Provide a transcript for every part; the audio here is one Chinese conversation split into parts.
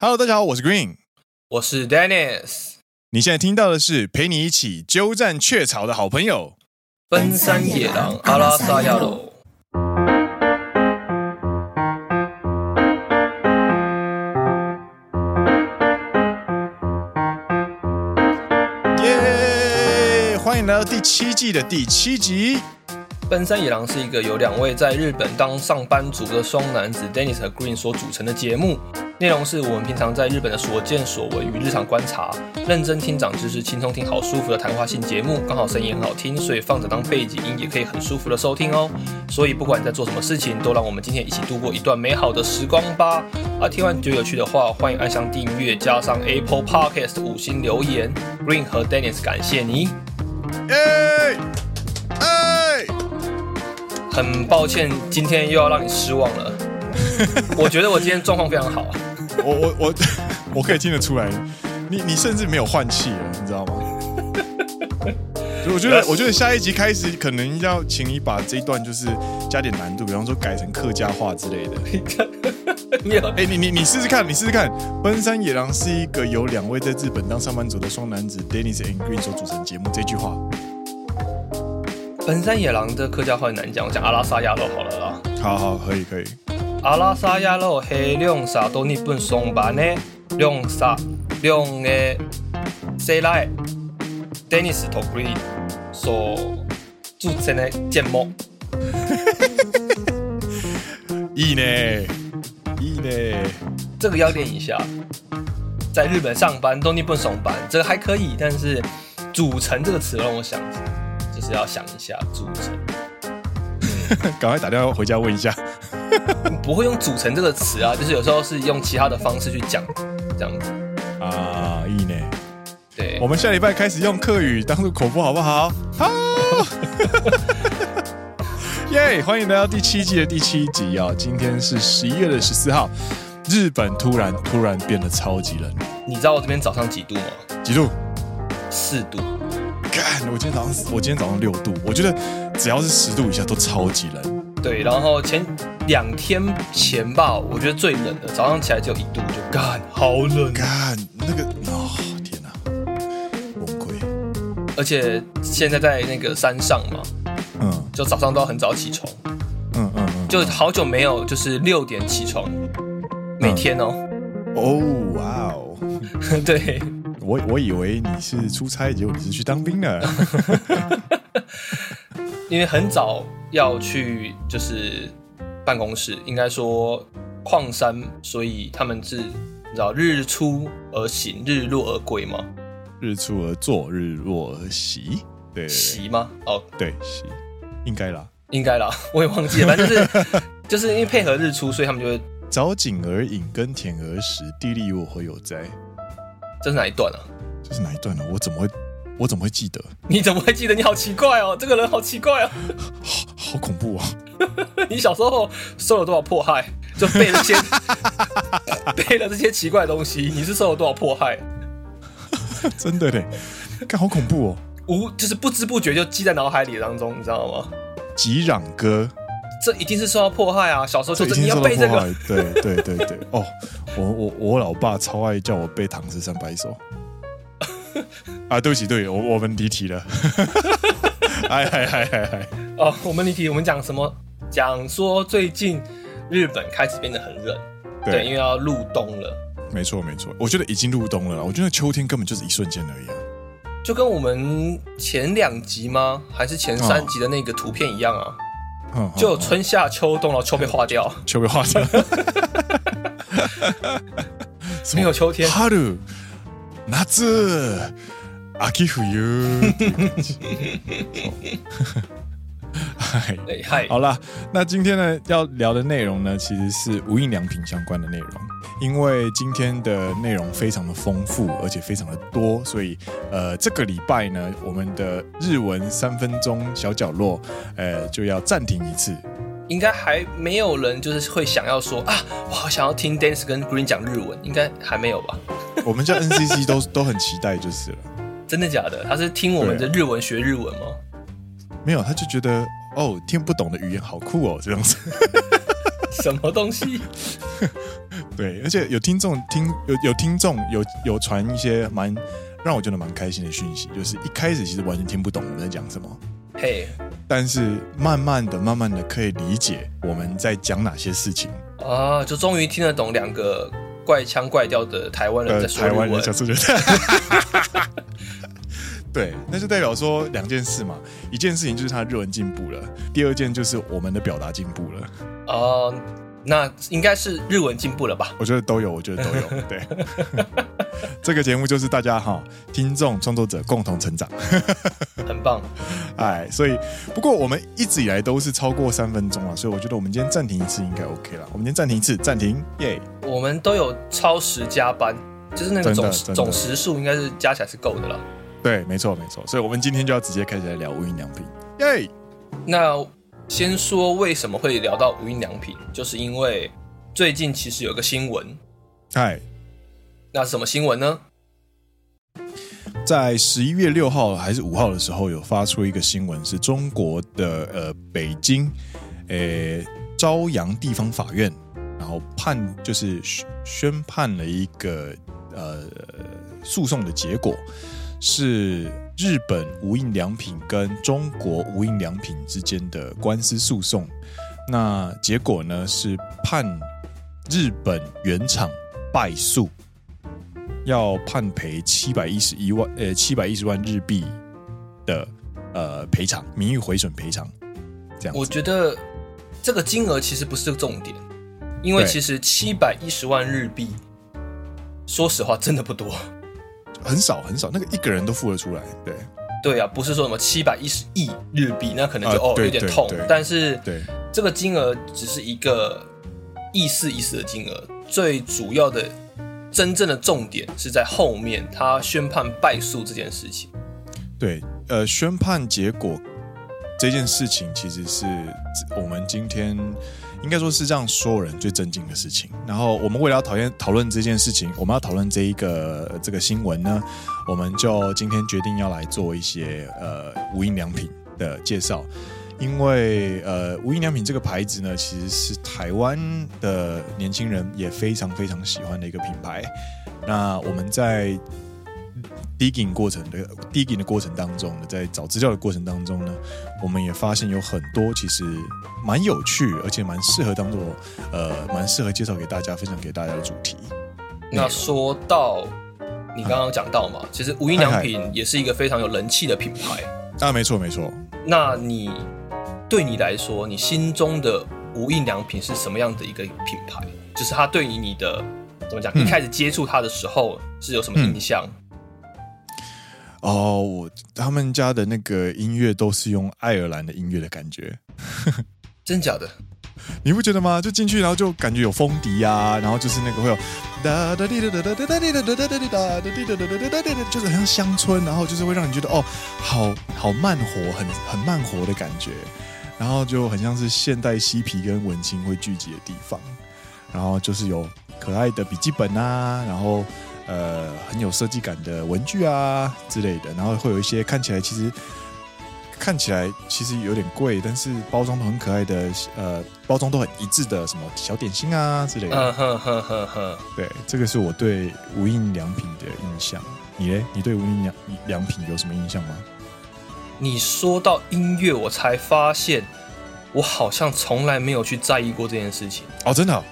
Hello，大家好，我是 Green，我是 Dennis。你现在听到的是陪你一起鸠占鹊巢的好朋友——奔山野狼阿拉萨亚罗。耶！欢迎来到第七季的第七集。奔山野郎是一个由两位在日本当上班族的双男子 Dennis 和 Green 所组成的节目。内容是我们平常在日本的所见所闻与日常观察，认真听长知识，轻松听好舒服的谈话性节目。刚好声音很好听，所以放着当背景音也可以很舒服的收听哦。所以不管你在做什么事情，都让我们今天一起度过一段美好的时光吧。啊，听完觉得有趣的话，欢迎按下订阅，加上 Apple Podcast 五星留言。Green 和 Dennis 感谢你。哎哎，很抱歉，今天又要让你失望了。我觉得我今天状况非常好。我我我 我可以听得出来，你你甚至没有换气了，你知道吗？所以我觉得我觉得下一集开始可能要请你把这一段就是加点难度，比方说改成客家话之类的。你有，哎，你你你试试看，你试试看，《奔山野狼》是一个由两位在日本当上班族的双男子 Dennis and Green 所组成节目。这句话，《奔山野郎》的客家话很难讲，我讲阿拉萨亚罗好了啦。好好，可以可以。阿拉萨亚罗黑两啥都日本上班呢？两啥两个谁来？Dennis 和 Green 所组成的节目。いいね，いいね。这个要练一下，在日本上班都日本上班，这个还可以，但是组成这个词让我想，就 是要想一下组成。赶快打电话回家问一下。不会用“组成”这个词啊，就是有时候是用其他的方式去讲，这样子啊，いいね。对，我们下礼拜开始用客语当做口播，好不好？好，耶！欢迎来到第七季的第七集啊！今天是十一月的十四号，日本突然突然变得超级冷。你知道我这边早上几度吗？几度？四度。 干！我今天早上我今天早上六度，我觉得只要是十度以下都超级冷。对，然后前两天前吧，我觉得最冷的，早上起来只有一度，就干，好冷，干那个，哦天哪，崩溃！而且现在在那个山上嘛，嗯，就早上都要很早起床，嗯嗯嗯，就好久没有就是六点起床，每天哦，哦哇哦，对，我我以为你是出差，结果你是去当兵的。因为很早要去，就是办公室，应该说矿山，所以他们是你知道日出而行，日落而归吗？日出而作，日落而息，对，对，对，息吗？哦，对，息，应该啦，应该啦，我也忘记了，反正就是 就是因为配合日出，所以他们就会早景而饮，耕田而食，地利我何有哉？这是哪一段啊？这是哪一段呢？我怎么会？我怎么会记得？你怎么会记得？你好奇怪哦，这个人好奇怪哦，好，好恐怖啊！你小时候受了多少迫害？就背了这些 背了这些奇怪的东西，你是受了多少迫害？真的嘞，看好恐怖哦！无就是不知不觉就记在脑海里当中，你知道吗？吉壤歌，这一定是受到迫害啊！小时候就是你要背这个，对对对对哦，我我我老爸超爱叫我背《唐诗三百首》。啊，对不起，对，我我们离题了。哎 嗨嗨嗨嗨！哦，我们离题，我们讲什么？讲说最近日本开始变得很冷，对，对，因为要入冬了。没错没错，我觉得已经入冬了。我觉得秋天根本就是一瞬间而已啊。就跟我们前两集吗？还是前三集的那个图片一样啊？嗯，就有春夏秋冬，然后秋被化掉，秋被化掉，没有秋天。夏、秋、冬。嗨嗨，好了，那今天呢要聊的内容呢，其实是无印良品相关的内容。因为今天的内容非常的丰富，而且非常的多，所以呃，这个礼拜呢，我们的日文三分钟小角落，呃，就要暂停一次。应该还没有人就是会想要说啊，我好想要听 Dennis 跟 Green 讲日文，应该还没有吧？我们叫 NCC 都都很期待就是了。真的假的？他是听我们的日文学日文吗？没有，他就觉得哦，听不懂的语言好酷哦，这样子。什么东西？对，而且有听众听有有听众有有传一些蛮让我觉得蛮开心的讯息，就是一开始其实完全听不懂我们在讲什么，嘿，但是慢慢的、慢慢的可以理解我们在讲哪些事情。啊，就终于听得懂两个怪腔怪调的台湾人在说台湾人对，那就代表说两件事嘛，一件事情就是他日文进步了，第二件就是我们的表达进步了。哦、uh，那应该是日文进步了吧？我觉得都有，我觉得都有。对，这个节目就是大家哈，听众创作者共同成长，很棒。哎，所以不过我们一直以来都是超过三分钟啊，所以我觉得我们今天暂停一次应该 OK 了。我们今天暂停一次，暂停，耶！我们都有超时加班，就是那个总总时数应该是加起来是够的了。对，没错，没错，所以我们今天就要直接开始来聊无印良品，耶！那先说为什么会聊到无印良品，就是因为最近其实有个新闻，嗨，那是什么新闻呢？在十一月六号还是五号的时候，有发出一个新闻，是中国的呃北京，呃朝阳地方法院，然后判就是宣判了一个呃诉讼的结果。是日本无印良品跟中国无印良品之间的官司诉讼，那结果呢是判日本原厂败诉，要判赔七百一十一万呃七百一十万日币的呃赔偿，名誉毁损赔偿。这样，我觉得这个金额其实不是重点，因为其实七百一十万日币，说实话真的不多。很少很少，那个一个人都付得出来，对对啊，不是说什么七百一十亿日币，那可能就、呃、哦有点痛，但是对这个金额只是一个意思意思的金额，最主要的真正的重点是在后面，他宣判败诉这件事情。对，呃，宣判结果这件事情其实是我们今天。应该说是让所有人最震惊的事情。然后我们为了要讨厌讨论这件事情，我们要讨论这一个这个新闻呢，我们就今天决定要来做一些呃无印良品的介绍。因为呃无印良品这个牌子呢，其实是台湾的年轻人也非常非常喜欢的一个品牌。那我们在 digging 过程的 digging 的过程当中呢，在找资料的过程当中呢，我们也发现有很多其实蛮有趣，而且蛮适合当做呃蛮适合介绍给大家、分享给大家的主题。那说到你刚刚讲到嘛，啊、其实无印良品也是一个非常有人气的品牌啊，没错没错。那你对你来说，你心中的无印良品是什么样的一个品牌？就是它对于你的怎么讲、嗯？一开始接触它的时候是有什么印象？嗯哦，我他们家的那个音乐都是用爱尔兰的音乐的感觉，真假的？你不觉得吗？就进去，然后就感觉有风笛啊，然后就是那个会有哒哒滴哒哒哒哒哒滴哒哒哒滴哒哒滴哒哒哒哒哒，就是很像乡村，然后就是会让你觉得哦，好好慢活，很很慢活的感觉，然后就很像是现代嬉皮跟文青会聚集的地方，然后就是有可爱的笔记本啊，然后。呃，很有设计感的文具啊之类的，然后会有一些看起来其实看起来其实有点贵，但是包装都很可爱的，呃，包装都很一致的什么小点心啊之类的。嗯哼哼哼哼。对，这个是我对无印良品的印象。你呢？你对无印良良品有什么印象吗？你说到音乐，我才发现我好像从来没有去在意过这件事情。哦，真的哦？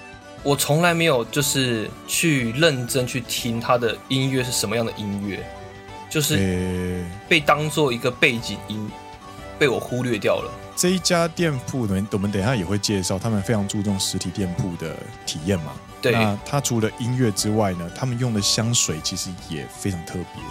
我从来没有就是去认真去听他的音乐是什么样的音乐，就是被当做一个背景音被我忽略掉了。这一家店铺，我们我们等一下也会介绍，他们非常注重实体店铺的体验嘛。对，那他除了音乐之外呢，他们用的香水其实也非常特别。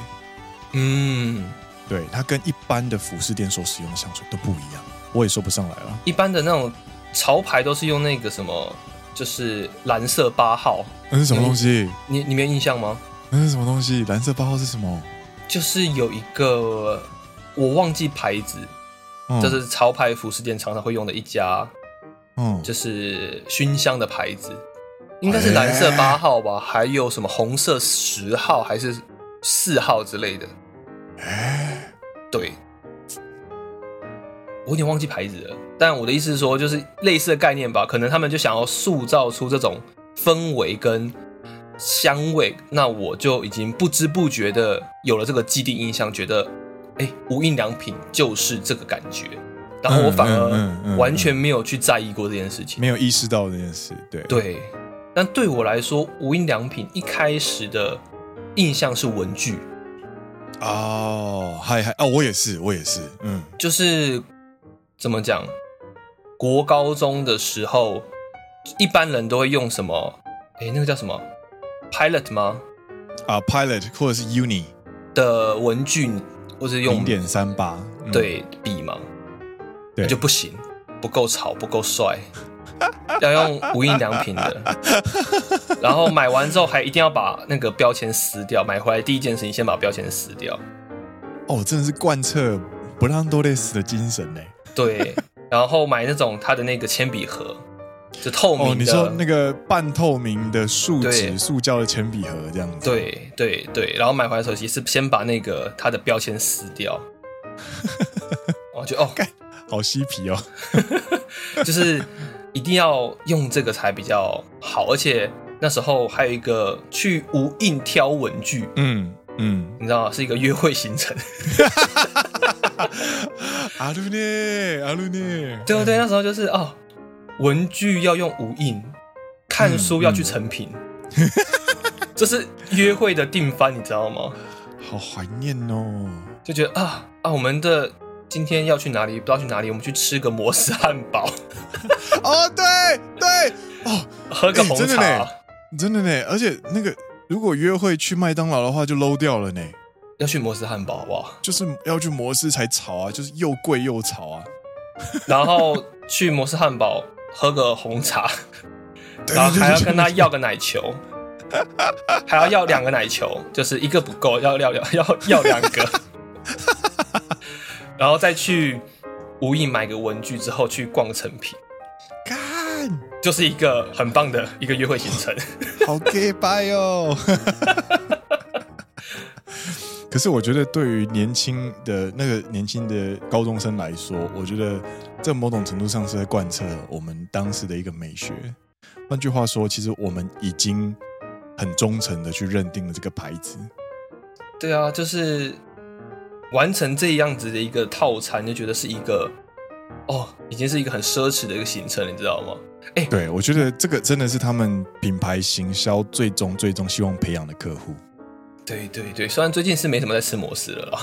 嗯，对，它跟一般的服饰店所使用的香水都不一样，我也说不上来了。一般的那种潮牌都是用那个什么。就是蓝色八号，那是什么东西？你你，你没有印象吗？那是什么东西？蓝色八号是什么？就是有一个我忘记牌子，就是潮牌服饰店常常会用的一家，嗯，就是熏香的牌子，应该是蓝色八号吧？还有什么红色十号还是四号之类的？哎，对，我有点忘记牌子了。但我的意思是说，就是类似的概念吧。可能他们就想要塑造出这种氛围跟香味，那我就已经不知不觉的有了这个既定印象，觉得，哎，无印良品就是这个感觉。然后我反而完全没有去在意过这件事情，没有意识到这件事。对对，但对我来说，无印良品一开始的印象是文具。哦，嗨嗨，哦，我也是，我也是，嗯，就是怎么讲，国高中的时候，一般人都会用什么？哎，那个叫什么？Pilot 吗？啊，Pilot 或者是 Uni 的文具，或者用零点三八对笔嘛？对，就不行，不够潮，不够帅，要用无印良品的。然后买完之后还一定要把那个标签撕掉。买回来第一件事情，先把标签撕掉。哦，真的是贯彻不让多类似的精神呢。对，然后买那种它的那个铅笔盒，就透明的。哦，你说那个半透明的树脂、塑胶的铅笔盒这样子。对对对，然后买回来的时候，也是先把那个它的标签撕掉。我觉得哦。好嬉皮哦，就是一定要用这个才比较好，而且那时候还有一个去无印挑文具，嗯嗯，你知道吗？是一个约会行程。阿鲁内，阿鲁内，对不对？那时候就是哦，文具要用无印，看书要去成品，嗯嗯、这是约会的定番，你知道吗？好怀念哦，就觉得啊啊，我们的。今天要去哪里？不知道去哪里，我们去吃个摩斯汉堡。哦，对对哦，喝个红茶，欸、真的呢，真的呢。而且那个，如果约会去麦当劳的话，就 low 掉了呢。要去摩斯汉堡好不好？就是要去摩斯才潮啊，就是又贵又潮啊。然后去摩斯汉堡喝个红茶，然后还要跟他要个奶球，还要要两个奶球，就是一个不够，要要要 要要两个。然后再去无印买个文具，之后去逛成品，干就是一个很棒的一个约会行程，好 gay 拜哦。可是我觉得，对于年轻的那个年轻的高中生来说，我觉得这某种程度上是在贯彻我们当时的一个美学。换句话说，其实我们已经很忠诚的去认定了这个牌子。对啊，就是。完成这样子的一个套餐，就觉得是一个哦，已经是一个很奢侈的一个行程，你知道吗？哎，对，我觉得这个真的是他们品牌行销最终最终希望培养的客户。对对对，虽然最近是没什么在吃摩斯了啦，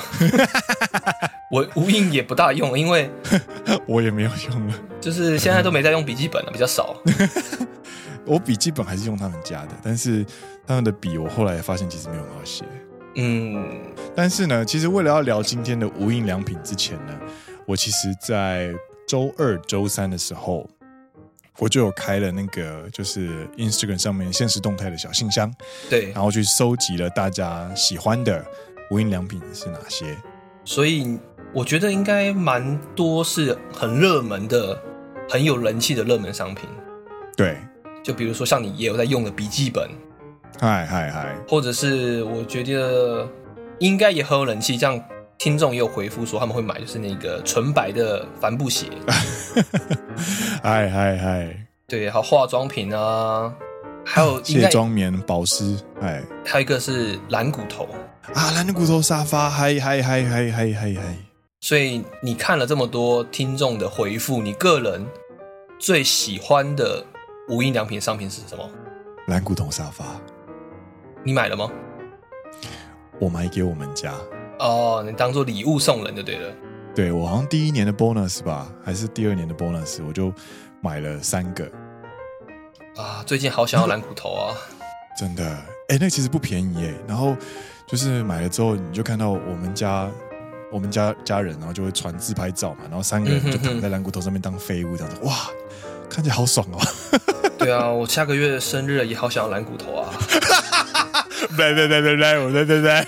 我无印也不大用，因为 我也没有用了，就是现在都没在用笔记本了，比较少。我笔记本还是用他们家的，但是他们的笔我后来发现其实没有很好写。嗯，但是呢，其实为了要聊今天的无印良品之前呢，我其实，在周二、周三的时候，我就有开了那个就是 Instagram 上面现实动态的小信箱，对，然后去收集了大家喜欢的无印良品是哪些。所以我觉得应该蛮多是很热门的、很有人气的热门商品。对，就比如说像你也有在用的笔记本。嗨嗨嗨！或者是我觉得应该也很有人气，这样听众也有回复说他们会买，就是那个纯白的帆布鞋。嗨嗨嗨！对，还有化妆品啊，还有卸妆棉、保湿，哎，还有一个是蓝骨头啊，蓝骨头沙发，嗨嗨嗨嗨嗨嗨嗨！所以你看了这么多听众的回复，你个人最喜欢的无印良品商品是什么？蓝骨头沙发。你买了吗？我买给我们家哦，你当做礼物送人就对了。对，我好像第一年的 bonus 吧，还是第二年的 bonus，我就买了三个。啊，最近好想要蓝骨头啊！真的，哎，那其实不便宜哎。然后就是买了之后，你就看到我们家我们家家人，然后就会传自拍照嘛，然后三个人就躺在蓝骨头上面当废物这样子，哇，看起来好爽哦。对啊，我下个月生日也好想要蓝骨头啊。来来来来来，我来来来，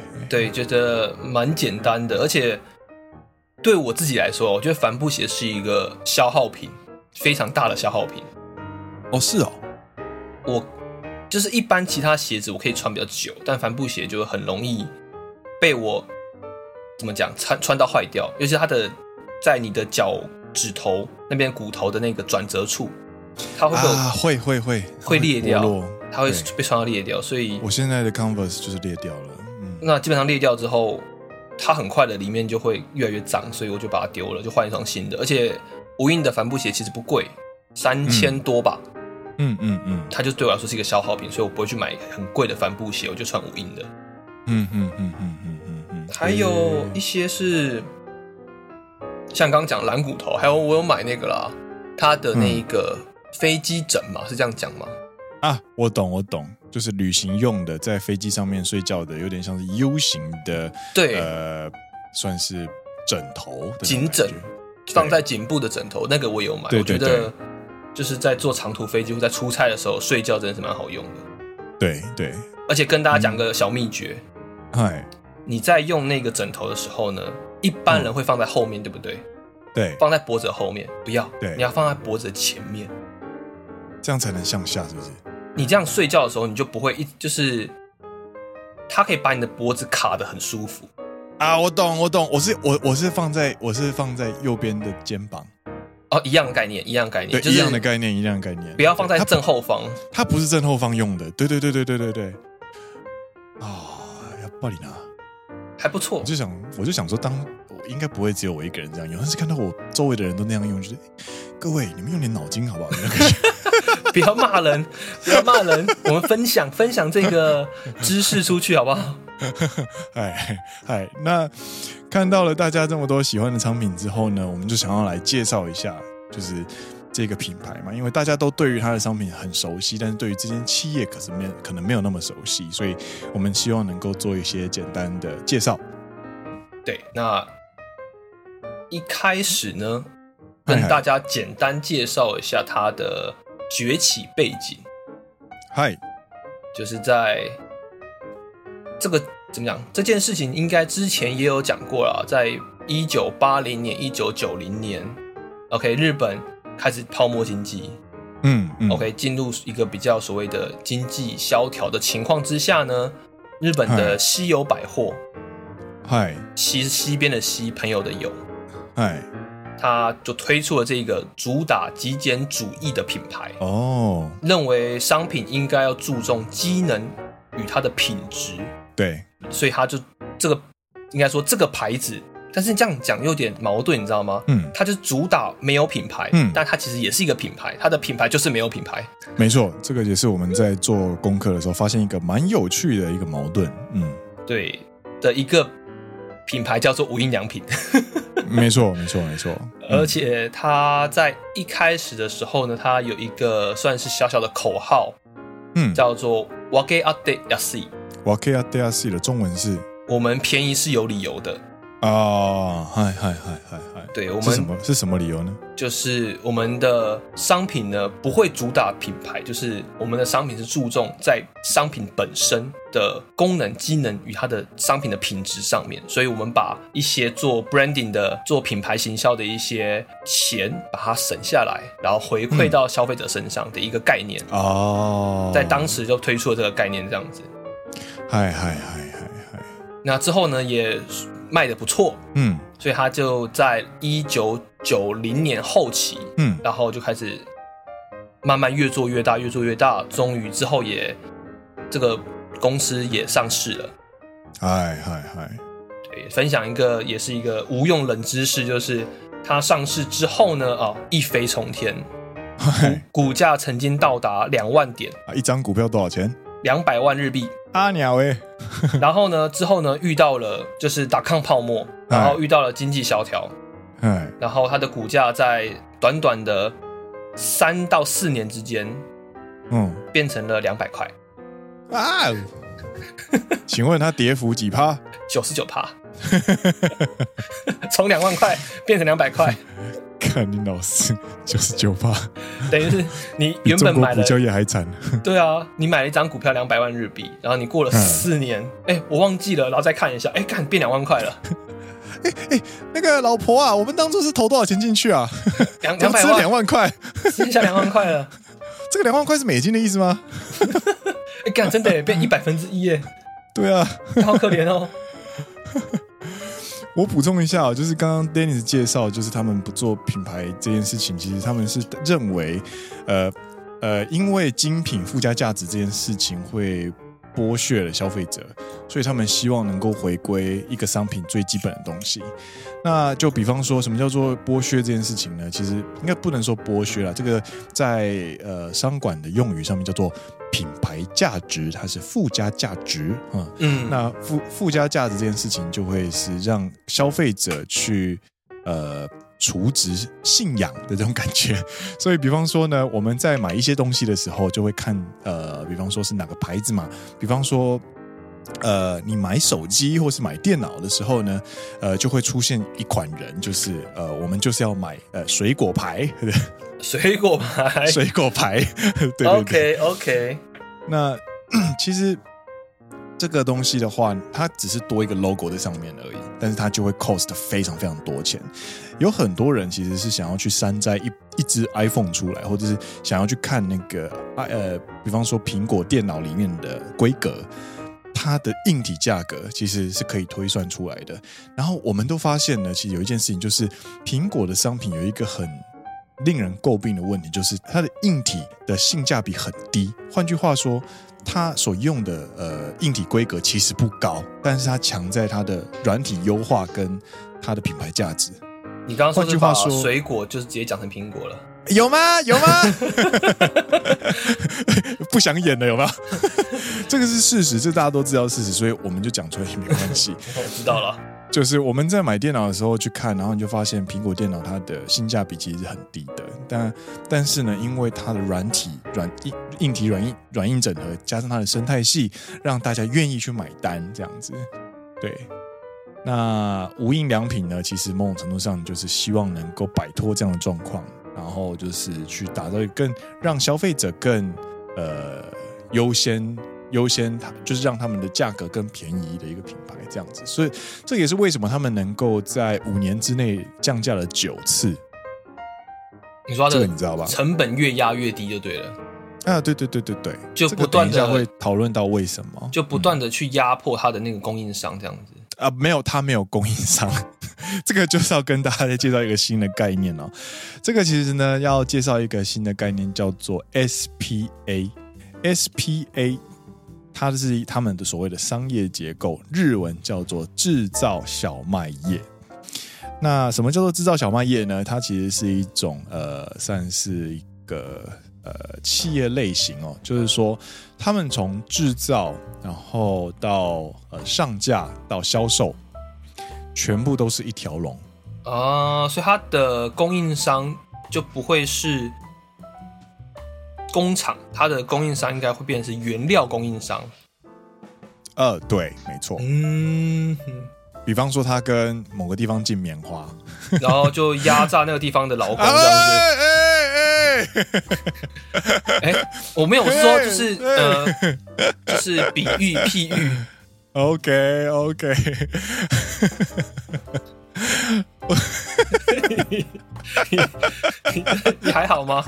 对，觉得蛮简单的，而且对我自己来说，我觉得帆布鞋是一个消耗品，非常大的消耗品。哦，是哦，我就是一般其他鞋子我可以穿比较久，但帆布鞋就很容易被我怎么讲穿穿到坏掉，尤其是它的在你的脚趾头那边骨头的那个转折处，它会啊，会会会会裂掉。它会被穿到裂掉，所以我现在的 Converse 就是裂掉了。嗯，那基本上裂掉之后，它很快的里面就会越来越脏，所以我就把它丢了，就换一双新的。而且无印的帆布鞋其实不贵，三千多吧。嗯嗯嗯，它就对我来说是一个消耗品，所以我不会去买很贵的帆布鞋，我就穿无印的。嗯嗯嗯嗯嗯嗯嗯。还有一些是像刚刚讲蓝骨头，还有我有买那个啦，它的那个飞机枕嘛，是这样讲吗？啊，我懂，我懂，就是旅行用的，在飞机上面睡觉的，有点像是 U 型的，对，呃，算是枕头，颈枕，放在颈部的枕头，那个我有买，对对对，我觉得就是在坐长途飞机或在出差的时候睡觉，真的是蛮好用的。对对，而且跟大家讲个小秘诀，嗨、嗯，你在用那个枕头的时候呢，一般人会放在后面，嗯、对不对？对，放在脖子后面，不要，对，你要放在脖子的前面，这样才能向下，是不是？你这样睡觉的时候，你就不会一就是，它可以把你的脖子卡的很舒服。啊！我懂，我懂，我是我我是放在我是放在右边的肩膀。哦，一样的概念，一样概念，对，就是、一样的概念，一样的概念，不要放在正后方。它，它不是正后方用的，对对对对对对对，啊、哦，要抱你呢，还不错，我就想我就想说，当我应该不会只有我一个人这样用，但是看到我周围的人都那样用，就是各位你们用点脑筋好不好？不要骂人，不要骂人。我们分享分享这个 知识出去，好不好？哎哎，那看到了大家这么多喜欢的商品之后呢，我们就想要来介绍一下，就是这个品牌嘛。因为大家都对于它的商品很熟悉，但是对于这间企业可是没可能没有那么熟悉，所以我们希望能够做一些简单的介绍。对，那一开始呢，跟大家简单介绍一下它的。崛起背景，嗨，就是在这个怎么讲？这件事情应该之前也有讲过了，在一九八零年、一九九零年，OK，日本开始泡沫经济，嗯，嗯，OK，进入一个比较所谓的经济萧条的情况之下呢，日本的西友百货，嗨，西西边的西，朋友的友，嗨。他就推出了这个主打极简主义的品牌哦，认为商品应该要注重机能与它的品质，对，所以他就这个应该说这个牌子，但是这样讲有点矛盾，你知道吗？嗯，他就主打没有品牌，嗯，但他其实也是一个品牌，它的品牌就是没有品牌，没错，这个也是我们在做功课的时候发现一个蛮有趣的一个矛盾，嗯，对的一个品牌叫做无印良品。没错，没错，没错。而且他在一开始的时候呢，他有一个算是小小的口号，嗯，叫做“わけあって安い”。わけあって安い的中文是“我们便宜是有理由的”。 啊，嗨嗨嗨嗨嗨！对我们是什么是什么理由呢？就是我们的商品呢不会主打品牌，就是我们的商品是注重在商品本身的功能、机能与它的商品的品质上面，所以我们把一些做 branding 的、做品牌行销的一些钱把它省下来，然后回馈到消费者身上的一个概念哦，在当时就推出了这个概念，这样子。嗨嗨嗨嗨嗨！那之后呢也。卖的不错，嗯，所以他就在一九九零年后期，嗯，然后就开始慢慢越做越大，越做越大，终于之后也这个公司也上市了。嗨嗨嗨，对，分享一个也是一个无用冷知识，就是它上市之后呢，啊，一飞冲天，股股价曾经到达两万点。啊，一张股票多少钱？两百万日币。阿鸟哎，然后呢，之后呢，遇到了就是打抗泡沫，然后遇到了经济萧条，然后它的股价在短短的三到四年之间，嗯，变成了两百块。啊，请问它跌幅几趴？九十九趴，从两万块变成两百块。看你老师九十九趴，等于是你原本买的股交易还惨。对啊，你买了一张股票两百万日币，然后你过了四年，哎、嗯，我忘记了，然后再看一下，哎，看变两万块了。哎哎，那个老婆啊，我们当初是投多少钱进去啊？两 两百万，两万块，剩下两万块了。这个两万块是美金的意思吗？哎，干，真的也变一百分之一耶。对啊，好可怜哦。我补充一下，就是刚刚 Dennis 介绍，就是他们不做品牌这件事情，其实他们是认为，呃呃，因为精品附加价值这件事情会剥削了消费者，所以他们希望能够回归一个商品最基本的东西。那就比方说什么叫做剥削这件事情呢？其实应该不能说剥削了，这个在呃商管的用语上面叫做。品牌价值，它是附加价值，嗯嗯，那附附加价值这件事情，就会是让消费者去呃储值信仰的这种感觉。所以，比方说呢，我们在买一些东西的时候，就会看呃，比方说是哪个牌子嘛，比方说呃，你买手机或是买电脑的时候呢，呃，就会出现一款人，就是呃，我们就是要买呃水果牌？水果牌，水果牌，对对对，OK OK。那 其实这个东西的话，它只是多一个 logo 在上面而已，但是它就会 cost 非常非常多钱。有很多人其实是想要去山寨一一只 iPhone 出来，或者是想要去看那个呃，比方说苹果电脑里面的规格，它的硬体价格其实是可以推算出来的。然后我们都发现呢，其实有一件事情就是苹果的商品有一个很。令人诟病的问题就是它的硬体的性价比很低。换句话说，它所用的呃硬体规格其实不高，但是它强在它的软体优化跟它的品牌价值。你刚刚说句话说水果就是直接讲成苹果了，有吗？有吗？不想演了有吗？这个是事实，这大家都知道事实，所以我们就讲出来也没关系。我知道了。就是我们在买电脑的时候去看，然后你就发现苹果电脑它的性价比其实是很低的，但但是呢，因为它的软体软硬硬体软硬软硬整合，加上它的生态系，让大家愿意去买单这样子。对，那无印良品呢，其实某种程度上就是希望能够摆脱这样的状况，然后就是去打造一个更让消费者更呃优先。优先，它就是让他们的价格更便宜的一个品牌，这样子，所以这也是为什么他们能够在五年之内降价了九次。你说这个你知道吧？成本越压越低就对了。啊，对对对对对，就不断的会讨论到为什么，就不断的去压迫他的那个供应商这样子。啊，没有，他没有供应商，这个就是要跟大家介绍一个新的概念哦。这个其实呢，要介绍一个新的概念，叫做 SPA。SPA，它是他们的所谓的商业结构，日文叫做制造小麦业。那什么叫做制造小麦业呢？它其实是一种呃，算是一个呃企业类型哦，就是说他们从制造，然后到呃上架到销售，全部都是一条龙啊，所以它的供应商就不会是。工厂，它的供应商应该会变成是原料供应商。呃，对，没错。嗯，比方说他跟某个地方进棉花，然后就压榨那个地方的劳工 这样子。哎我没有说，就是呃，就是比喻譬喻。OK OK。你 你还好吗？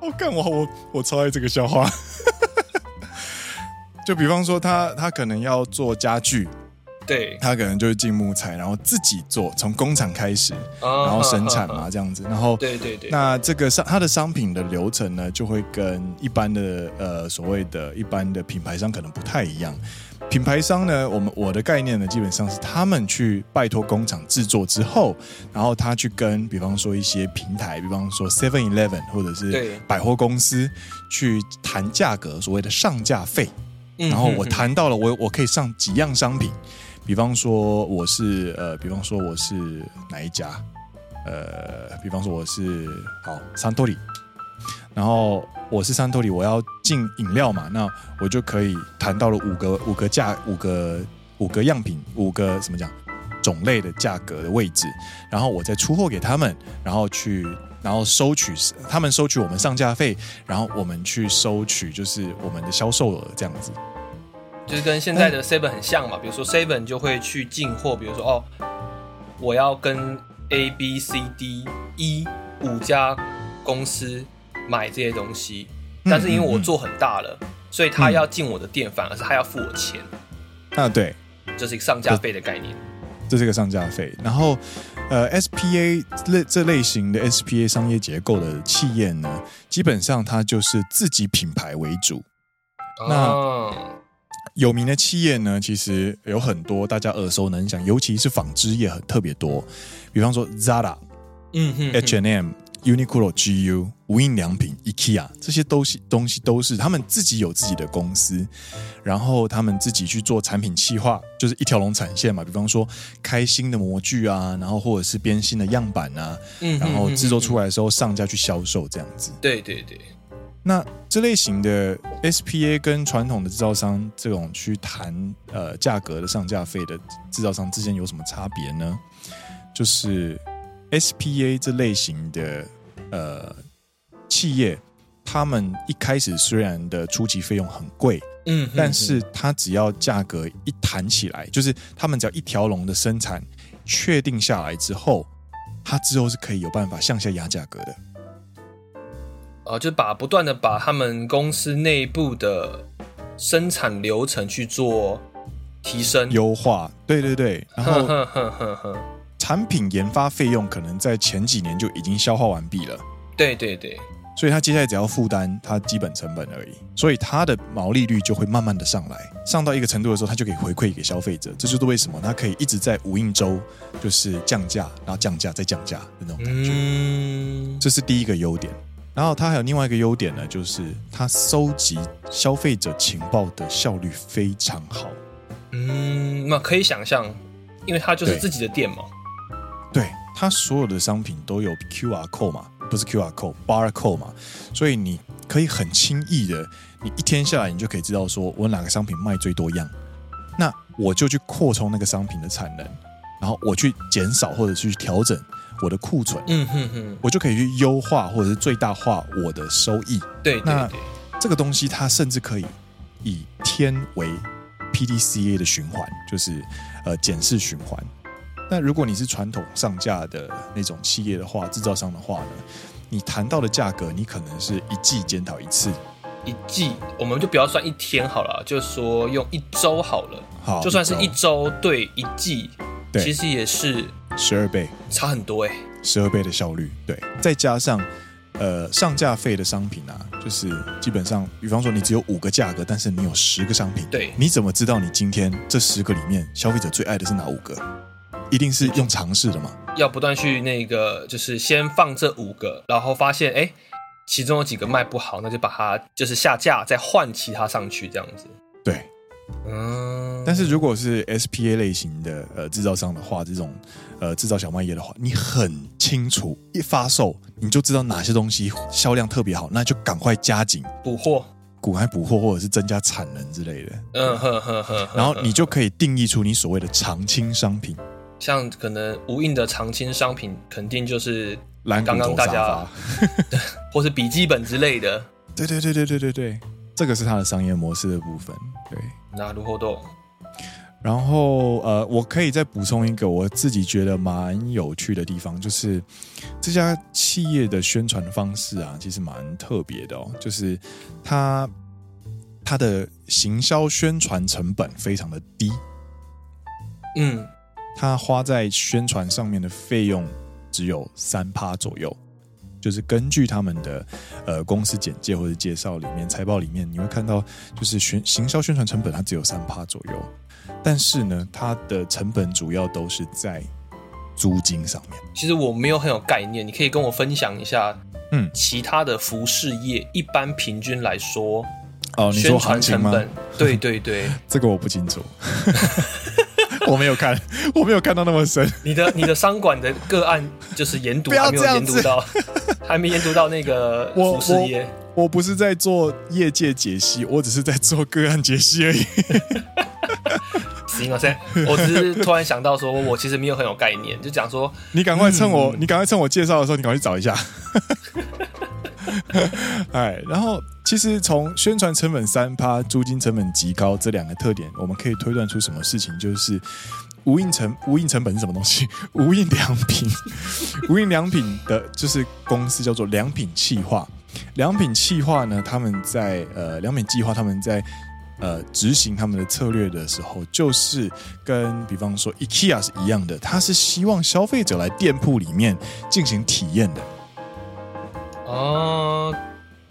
我干我我我超爱这个笑话。就比方说他，他他可能要做家具，对，他可能就是进木材，然后自己做，从工厂开始，然后生产嘛，这样子。然后对对对，那这个商他的商品的流程呢，就会跟一般的呃所谓的一般的品牌商可能不太一样。品牌商呢，我们我的概念呢，基本上是他们去拜托工厂制作之后，然后他去跟，比方说一些平台，比方说 Seven Eleven 或者是百货公司去谈价格，所谓的上架费。然后我谈到了，我我可以上几样商品，比方说我是呃，比方说我是哪一家，呃，比方说我是好三托里，然后。我是三托里，我要进饮料嘛，那我就可以谈到了五个五个价五个五个样品五个怎么讲种类的价格的位置，然后我再出货给他们，然后去然后收取他们收取我们上架费，然后我们去收取就是我们的销售额这样子，就是跟现在的 Seven 很像嘛。比如说 Seven 就会去进货，比如说哦，我要跟 A B C D E 五家公司买这些东西，但是因为我做很大了，嗯嗯嗯，所以他要进我的店，反而是他要付我钱。啊，对，这是一个上架费的概念。这是一个上架费。然后，呃，SPA 类这类型的 SPA 商业结构的企业呢，基本上它就是自己品牌为主。哦、那有名的企业呢，其实有很多大家耳熟能详，尤其是纺织业很特别多。比方说 Zara，嗯哼，哼，H&M。Uniqlo、GU、无印良品、IKEA 这些东西东西都是他们自己有自己的公司，然后他们自己去做产品企划，就是一条龙产线嘛。比方说开新的模具啊，然后或者是编新的样板啊，嗯，然后制作出来的时候上架去销售这样子。对对对。那这类型的 SPA 跟传统的制造商这种去谈呃价格的上架费的制造商之间有什么差别呢？就是 SPA 这类型的。呃，企业他们一开始虽然的初级费用很贵，嗯哼哼，但是它只要价格一谈起来，就是他们只要一条龙的生产确定下来之后，它之后是可以有办法向下压价格的。哦，就把不断的把他们公司内部的生产流程去做提升优化，对对对，然后。产品研发费用可能在前几年就已经消化完毕了，对对对，所以他接下来只要负担他基本成本而已，所以他的毛利率就会慢慢的上来，上到一个程度的时候，他就可以回馈给消费者，这就是为什么他可以一直在无印周就是降价，然后降价再降价的那种感觉，嗯，这是第一个优点。然后它还有另外一个优点呢，就是它收集消费者情报的效率非常好。嗯，那可以想象，因为它就是自己的店嘛。对，它所有的商品都有 QR code 嘛，不是 QR code，bar code 嘛，所以你可以很轻易的，你一天下来你就可以知道说我哪个商品卖最多样，那我就去扩充那个商品的产能，然后我去减少或者去调整我的库存，嗯哼哼，我就可以去优化或者是最大化我的收益。对，对，对，那这个东西它甚至可以以天为 PDCA 的循环，就是呃检视循环。那如果你是传统上架的那种企业的话，制造商的话呢，你谈到的价格，你可能是一季检讨一次，一季我们就不要算一天好了，就说用一周好了，好，就算是一周对一季，对，其实也是十二倍，差很多哎，十二倍的效率，对，再加上呃上架费的商品啊，就是基本上，比方说你只有五个价格，但是你有十个商品，对，你怎么知道你今天这十个里面消费者最爱的是哪五个？一定是用尝试的嘛？要不断去那个，就是先放这五个，然后发现哎，其中有几个卖不好，那就把它就是下架，再换其他上去这样子。对，嗯。但是如果是 SPA 类型的呃制造商的话，这种呃制造小麦业的话，你很清楚，一发售你就知道哪些东西销量特别好，那就赶快加紧补货，赶快补货或者是增加产能之类的。嗯呵呵呵。然后你就可以定义出你所谓的常青商品。像可能无印的常青商品，肯定就是刚刚大家，或是笔记本之类的。对对对对对对对，这个是它的商业模式的部分。对，那如何都。然后呃，我可以再补充一个我自己觉得蛮有趣的地方，就是这家企业的宣传方式啊，其实蛮特别的哦。就是它它的行销宣传成本非常的低。嗯。它花在宣传上面的费用只有三趴左右，就是根据他们的呃公司简介或者介绍里面财报里面，你会看到就是宣行销宣传成本它只有三趴左右，但是呢，它的成本主要都是在租金上面。其实我没有很有概念，你可以跟我分享一下，嗯，其他的服饰业一般平均来说，哦，你说行情吗？对对对，这个我不清楚。我没有看，我没有看到那么深。你的你的商管的个案就是研读还没有研读到，还没研读到那个服饰业我。我不是在做业界解析，我只是在做个案解析而已。行了，先，我只是突然想到说，我其实没有很有概念，就讲说，你赶快趁我，嗯、你赶快趁我介绍的时候，你赶快去找一下。哎，然后其实从宣传成本三趴、租金成本极高这两个特点，我们可以推断出什么事情？就是无印成无印成本是什么东西？无印良品，无印良品的就是公司叫做良品企划。良品企划呢，他们在呃良品计划他们在呃执行他们的策略的时候，就是跟比方说 IKEA 是一样的，他是希望消费者来店铺里面进行体验的。哦，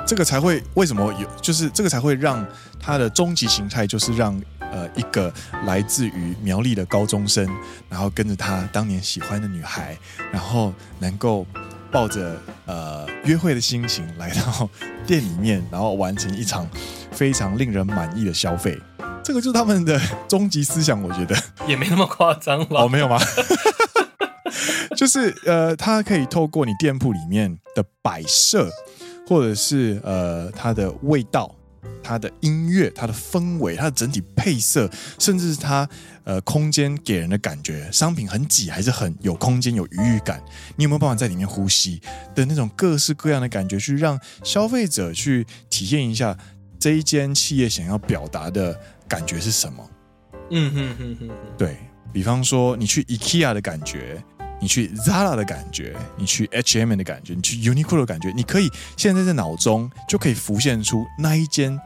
这个才会为什么有？就是这个才会让它的终极形态，就是让呃一个来自于苗栗的高中生，然后跟着他当年喜欢的女孩，然后能够抱着呃约会的心情来到店里面，然后完成一场非常令人满意的消费。这个就是他们的终极思想，我觉得 也没那么夸张吧？哦，没有吗？就是呃，他可以透过你店铺里面的摆设，或者是呃它的味道、它的音乐、它的氛围、它的整体配色，甚至是它呃空间给人的感觉，商品很挤还是很有空间、有余裕感，你有没有办法在里面呼吸的那种各式各样的感觉，去让消费者去体验一下这一间企业想要表达的感觉是什么？嗯哼哼哼，对，比方说你去 IKEA 的感觉。你去 Zara 的感觉，你去 H&M 的感觉，你去 Uniqlo 的感觉，你可以现在在脑中就可以浮现出那一间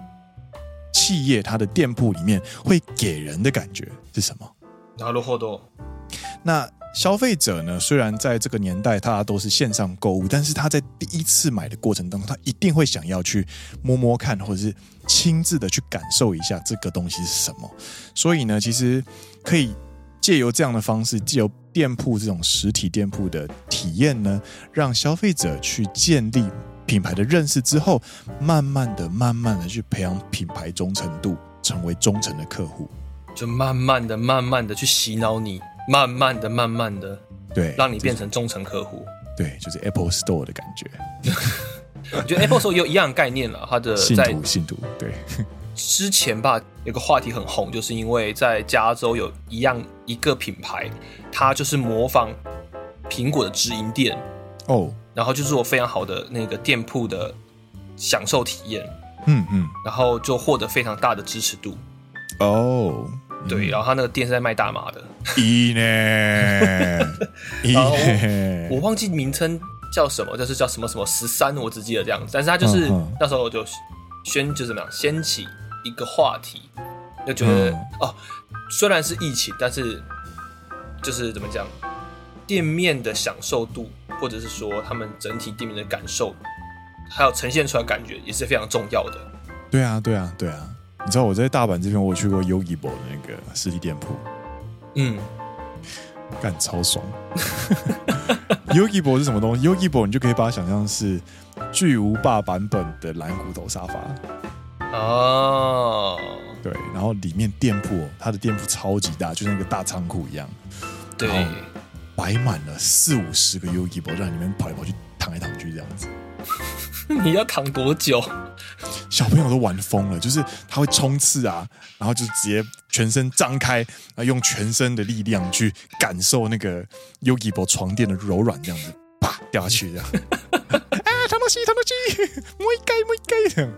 企业它的店铺里面会给人的感觉是什么？なるほど。那消费者呢？虽然在这个年代他都是线上购物，但是他在第一次买的过程当中，他一定会想要去摸摸看，或者是亲自的去感受一下这个东西是什么。所以呢，其实可以。 借由这样的方式，借由店铺这种实体店铺的体验呢，让消费者去建立品牌的认识之后，慢慢的、慢慢的去培养品牌忠诚度，成为忠诚的客户，就慢慢的、慢慢的去洗脑你，慢慢的、慢慢的，对，让你变成忠诚客户。对，就是 Apple Store 的感觉。我觉得 Apple Store 有一样概念了，它的信徒，信徒，对。之前吧，有个话题很红，就是因为在加州有一样一个品牌，它就是模仿苹果的直营店。哦，然后就做非常好的那个店铺的享受体验，嗯嗯，然后就获得非常大的支持度。哦，对，然后他那个店是在卖大麻的，一呢，然后我，我忘记名称叫什么，就是叫什么什么十三，我只记得这样子，但是他就是那时候我就宣就怎么样掀起。一个话题，就觉得、嗯、哦，虽然是疫情，但是就是怎么讲，店面的享受度，或者是说他们整体店面的感受，还有呈现出来感觉，也是非常重要的。对啊，对啊，对啊！你知道我在大阪这边，我去过 Yogibo 的那个实体店铺，嗯，干超爽。Yogibo 是什么东西？Yogibo 你就可以把它想象是巨无霸版本的蓝骨头沙发。哦，oh. 对，然后里面店铺，它的店铺超级大，就像一个大仓库一样，对，摆满了四五十个 Yogibo，让你们跑来跑去、躺来躺去这样子。你要躺多久？小朋友都玩疯了，就是他会冲刺啊，然后就直接全身张开，啊，用全身的力量去感受那个 Yogibo 床垫的柔软，这样子，啪掉下去这样。啊，唐老西，唐老西，摸一盖，摸一盖。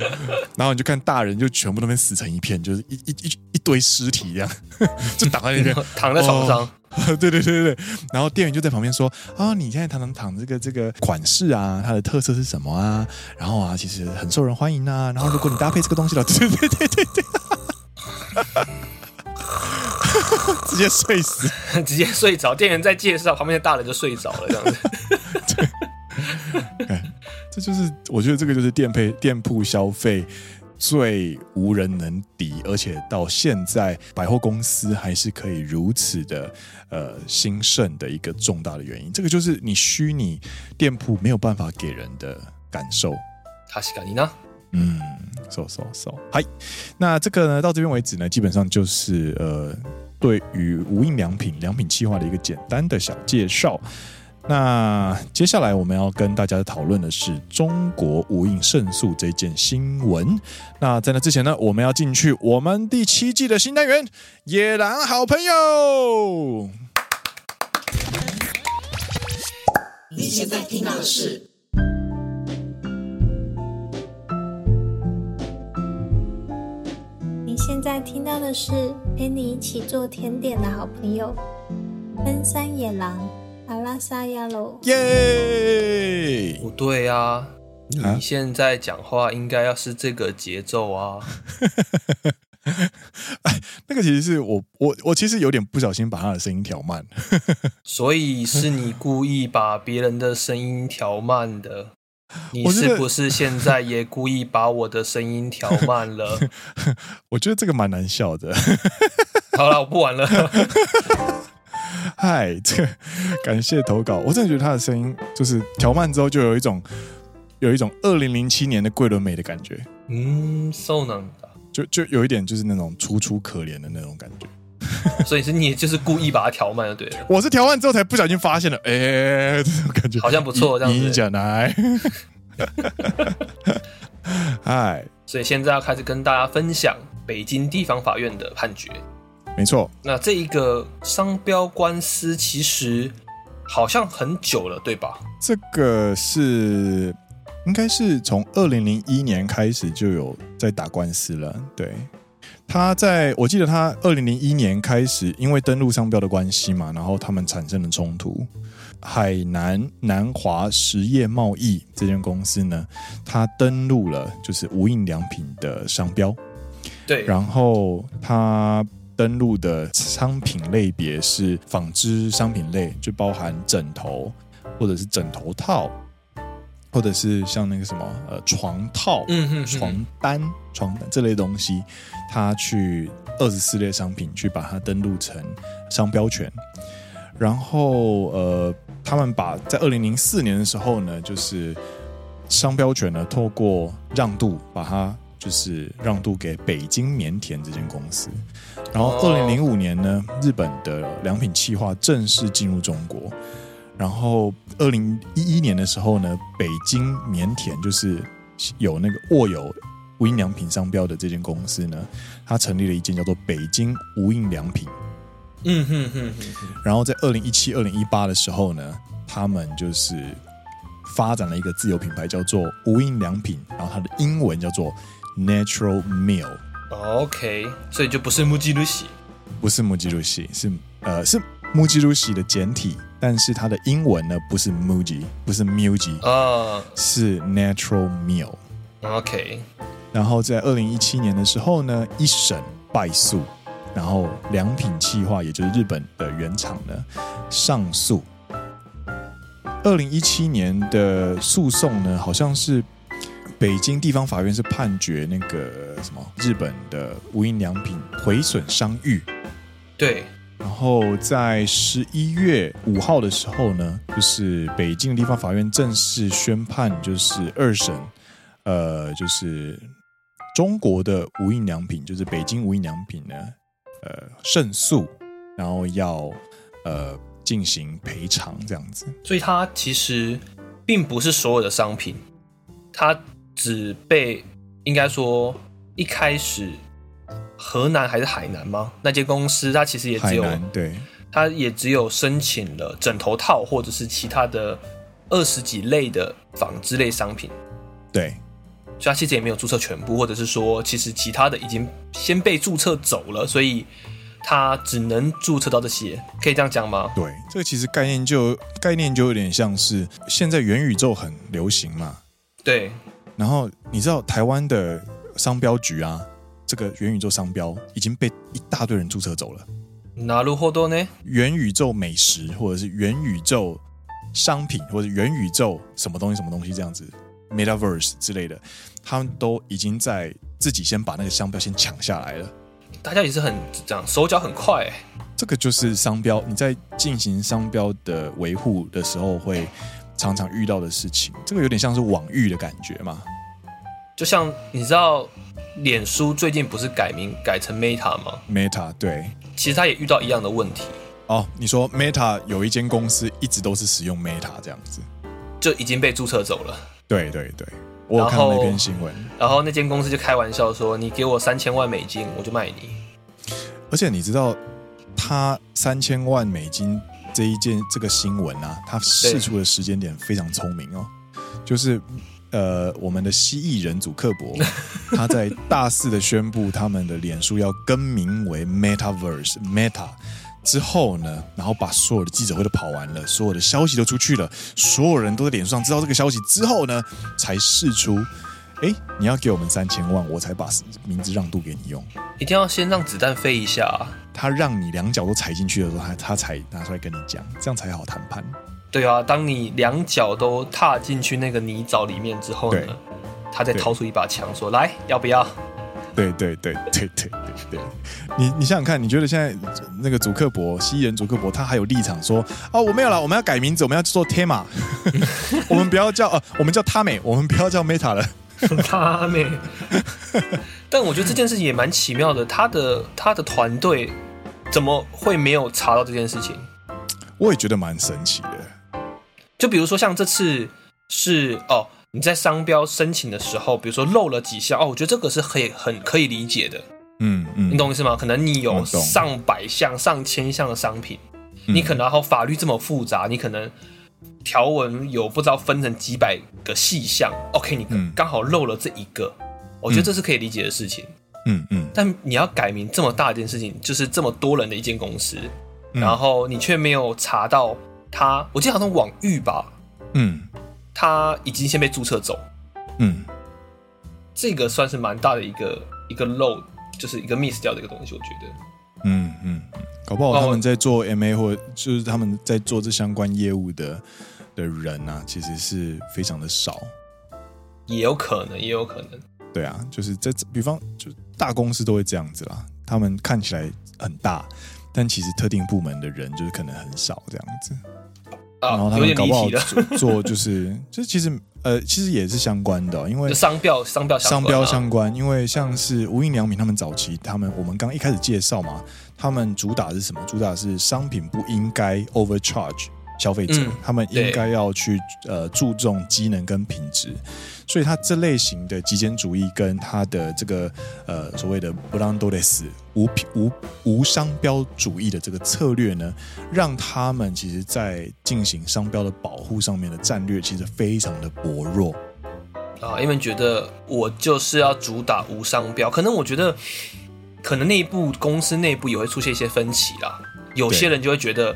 然后你就看大人就全部都被死成一片，就是一一一一堆尸体这样，就躺在那边，躺在床上。哦、对对对对对。然后店员就在旁边说：“啊、哦，你现在躺躺躺这个这个款式啊，它的特色是什么啊？然后啊，其实很受人欢迎啊。然后如果你搭配这个东西了，对对对对对，直接睡死，直接睡着。店员在介绍，旁边的大人就睡着了，这样子。就是我觉得这个就是店配店铺消费最无人能敌，而且到现在百货公司还是可以如此的呃兴盛的一个重大的原因。这个就是你虚拟店铺没有办法给人的感受。确かに呢？嗯，so so so，嗨，那这个呢到这边为止呢，基本上就是呃对于无印良品良品计划的一个简单的小介绍。那接下来我们要跟大家讨论的是中国无印胜诉这件新闻。那在那之前呢，我们要进去我们第七季的新单元——野狼好朋友。你现在听到的是？你现在听到的是陪你一起做甜点的好朋友——奔山野狼。阿拉萨亚喽！耶！不对啊，你现在讲话应该要是这个节奏啊。哎，那个其实是我我我其实有点不小心把他的声音调慢，所以是你故意把别人的声音调慢的。你是不是现在也故意把我的声音调慢了？我觉得这个蛮难笑的。好了，我不玩了。嗨，这个感谢投稿，我真的觉得他的声音就是调慢之后就有一种有一种二零零七年的桂纶镁的感觉，嗯，so 难的，就就有一点就是那种楚楚可怜的那种感觉，所以是你就是故意把它调慢了，对了，我是调慢之后才不小心发现了，哎、欸，这种感觉好像不错，这样子，你讲来，嗨，所以现在要开始跟大家分享北京地方法院的判决。没错，那这一个商标官司其实好像很久了，对吧？这个是应该是从二零零一年开始就有在打官司了。对，他在我记得他二零零一年开始，因为登录商标的关系嘛，然后他们产生了冲突。海南南华实业贸易这间公司呢，他登录了就是无印良品的商标，对，然后他。登录的商品类别是纺织商品类，就包含枕头或者是枕头套，或者是像那个什么呃床套、嗯哼哼床单、床单这类东西，他去二十四类商品去把它登录成商标权，然后呃，他们把在二零零四年的时候呢，就是商标权呢透过让渡把它。就是让渡给北京棉田这间公司，然后二零零五年呢，日本的良品企划正式进入中国，然后二零一一年的时候呢，北京棉田就是有那个握有无印良品商标的这间公司呢，它成立了一间叫做北京无印良品，嗯哼哼哼，然后在二零一七、二零一八的时候呢，他们就是发展了一个自有品牌叫做无印良品，然后它的英文叫做。Natural Meal，OK，所以就不是木吉鲁西，不是木吉鲁西，是呃是木吉鲁西的简体，但是它的英文呢不是 Muji，不是 Muji，啊，是 Natural Meal，OK。然后在二零一七年的时候呢，一审败诉，然后良品企划，也就是日本的原厂呢上诉。二零一七年的诉讼呢，好像是。北京地方法院是判决那个什么日本的无印良品毁损商誉，对。然后在十一月五号的时候呢，就是北京地方法院正式宣判，就是二审，呃，就是中国的无印良品，就是北京无印良品呢，呃，胜诉，然后要呃进行赔偿这样子。所以它其实并不是所有的商品，它。只被应该说一开始河南还是海南吗？那间公司它其实也只有对，它也只有申请了枕头套或者是其他的二十几类的纺织类商品，对，所以它其实也没有注册全部，或者是说其实其他的已经先被注册走了，所以它只能注册到这些，可以这样讲吗？对，这个其实概念就概念就有点像是现在元宇宙很流行嘛，对。然后你知道台湾的商标局啊，这个元宇宙商标已经被一大堆人注册走了。哪路货多呢？元宇宙美食，或者是元宇宙商品，或者元宇宙什么东西什么东西这样子，Metaverse 之类的，他们都已经在自己先把那个商标先抢下来了。大家也是很这样，手脚很快。这个就是商标，你在进行商标的维护的时候会。常常遇到的事情，这个有点像是网域的感觉嘛？就像你知道，脸书最近不是改名改成 Meta 吗？Meta 对，其实他也遇到一样的问题。哦，你说 Meta 有一间公司一直都是使用 Meta 这样子，就已经被注册走了。对对对，我有看到那篇新闻。然后那间公司就开玩笑说：“你给我三千万美金，我就卖你。”而且你知道，他三千万美金这一件这个新闻啊，他释出的时间点非常聪明哦，就是。呃，我们的蜥蜴人祖克伯，他在大肆的宣布他们的脸书要更名为 Metaverse Meta 之后呢，然后把所有的记者会都跑完了，所有的消息都出去了，所有人都在脸书上知道这个消息之后呢，才释出，哎，你要给我们三千万，我才把名字让渡给你用。一定要先让子弹飞一下啊，他让你两脚都踩进去的时候，他他才拿出来跟你讲，这样才好谈判。对啊，当你两脚都踏进去那个泥沼里面之后呢，他再掏出一把枪说：“来，要不要？”对对对对对对对，你你想想看，你觉得现在那个祖克伯，蜥蜴人祖克伯，他还有立场说：“哦，我没有了，我们要改名字，我们要做 Tema，我们不要叫呃，我们叫他美，我们不要叫 Meta 了。” 他呢。但我觉得这件事情也蛮奇妙的，他的他的团队怎么会没有查到这件事情？我也觉得蛮神奇的。就比如说像这次是哦，你在商标申请的时候，比如说漏了几项哦，我觉得这个是可以很可以理解的，嗯嗯，你懂意思吗？可能你有上百项、上千项的商品，嗯、你可能然后法律这么复杂，你可能条文有不知道分成几百个细项，OK，你刚好漏了这一个，嗯、我觉得这是可以理解的事情，嗯嗯，但你要改名这么大一件事情，就是这么多人的一间公司，嗯、然后你却没有查到。他，我记得好像网域吧，嗯，他已经先被注册走，嗯，这个算是蛮大的一个一个漏，就是一个 miss 掉的一个东西，我觉得，嗯嗯，搞不好他们在做 MA 或就是他们在做这相关业务的的人啊，其实是非常的少，也有可能，也有可能，对啊，就是在比方就大公司都会这样子啦，他们看起来很大。但其实特定部门的人就是可能很少这样子，啊、然后他们搞不好做，做就是就其实呃其实也是相关的、哦，因为商标商标商标相关，因为像是无印良品他们早期他们我们刚一开始介绍嘛，他们主打是什么？主打是商品不应该 overcharge。消费者、嗯、他们应该要去呃注重机能跟品质，所以他这类型的极简主义跟他的这个呃所谓的 brandless 无品无无无商标主义的这个策略呢，让他们其实在进行商标的保护上面的战略其实非常的薄弱啊，因为觉得我就是要主打无商标，可能我觉得可能内部公司内部也会出现一些分歧啦，有些人就会觉得。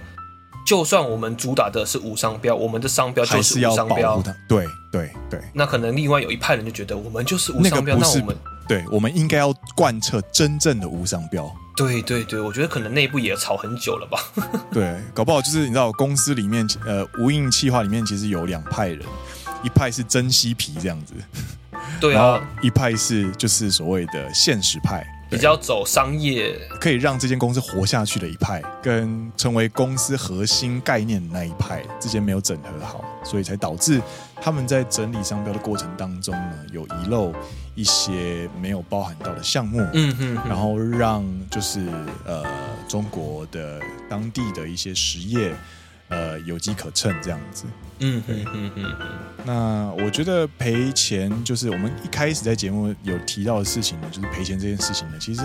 就算我们主打的是无商标，我们的商标就是无商标，对对对。那可能另外有一派人就觉得我们就是无商标，那，那我们对，我们应该要贯彻真正的无商标。对对对，我觉得可能内部也吵很久了吧。对，搞不好就是你知道，公司里面呃，无印企划里面其实有两派人，一派是真嬉皮这样子，对啊，然后一派是就是所谓的现实派。比较走商业，可以让这间公司活下去的一派，跟成为公司核心概念的那一派之间没有整合好，所以才导致他们在整理商标的过程当中呢，有遗漏一些没有包含到的项目，嗯嗯，然后让就是呃中国的当地的一些实业。呃，有机可乘这样子，嗯嗯嗯嗯。那我觉得赔钱就是我们一开始在节目有提到的事情呢，就是赔钱这件事情呢，其实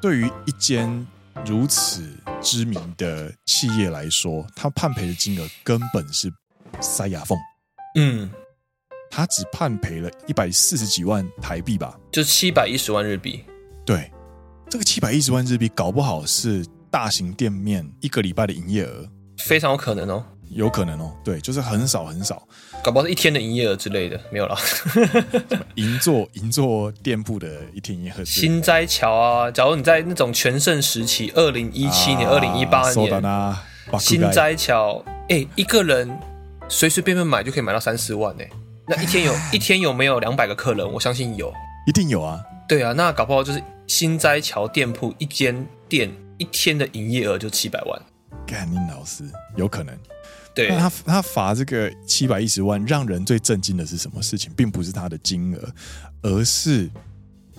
对于一间如此知名的企业来说，他判赔的金额根本是塞牙缝。嗯，他只判赔了一百四十几万台币吧，就七百一十万日币。对，这个七百一十万日币，搞不好是大型店面一个礼拜的营业额。非常有可能哦，有可能哦，对，就是很少很少，搞不好是一天的营业额之类的，没有了。银座银座店铺的一天营业额，新斋桥啊，假如你在那种全盛时期，二零一七年、二零一八年，啊、心斋桥，哎、欸，一个人随随便便买就可以买到三四万呢。那一天有 一天有没有两百个客人？我相信有，一定有啊。对啊，那搞不好就是新斋桥店铺一间店一天的营业额就七百万。干你老师有可能，对，他他罚这个七百一十万，让人最震惊的是什么事情，并不是他的金额，而是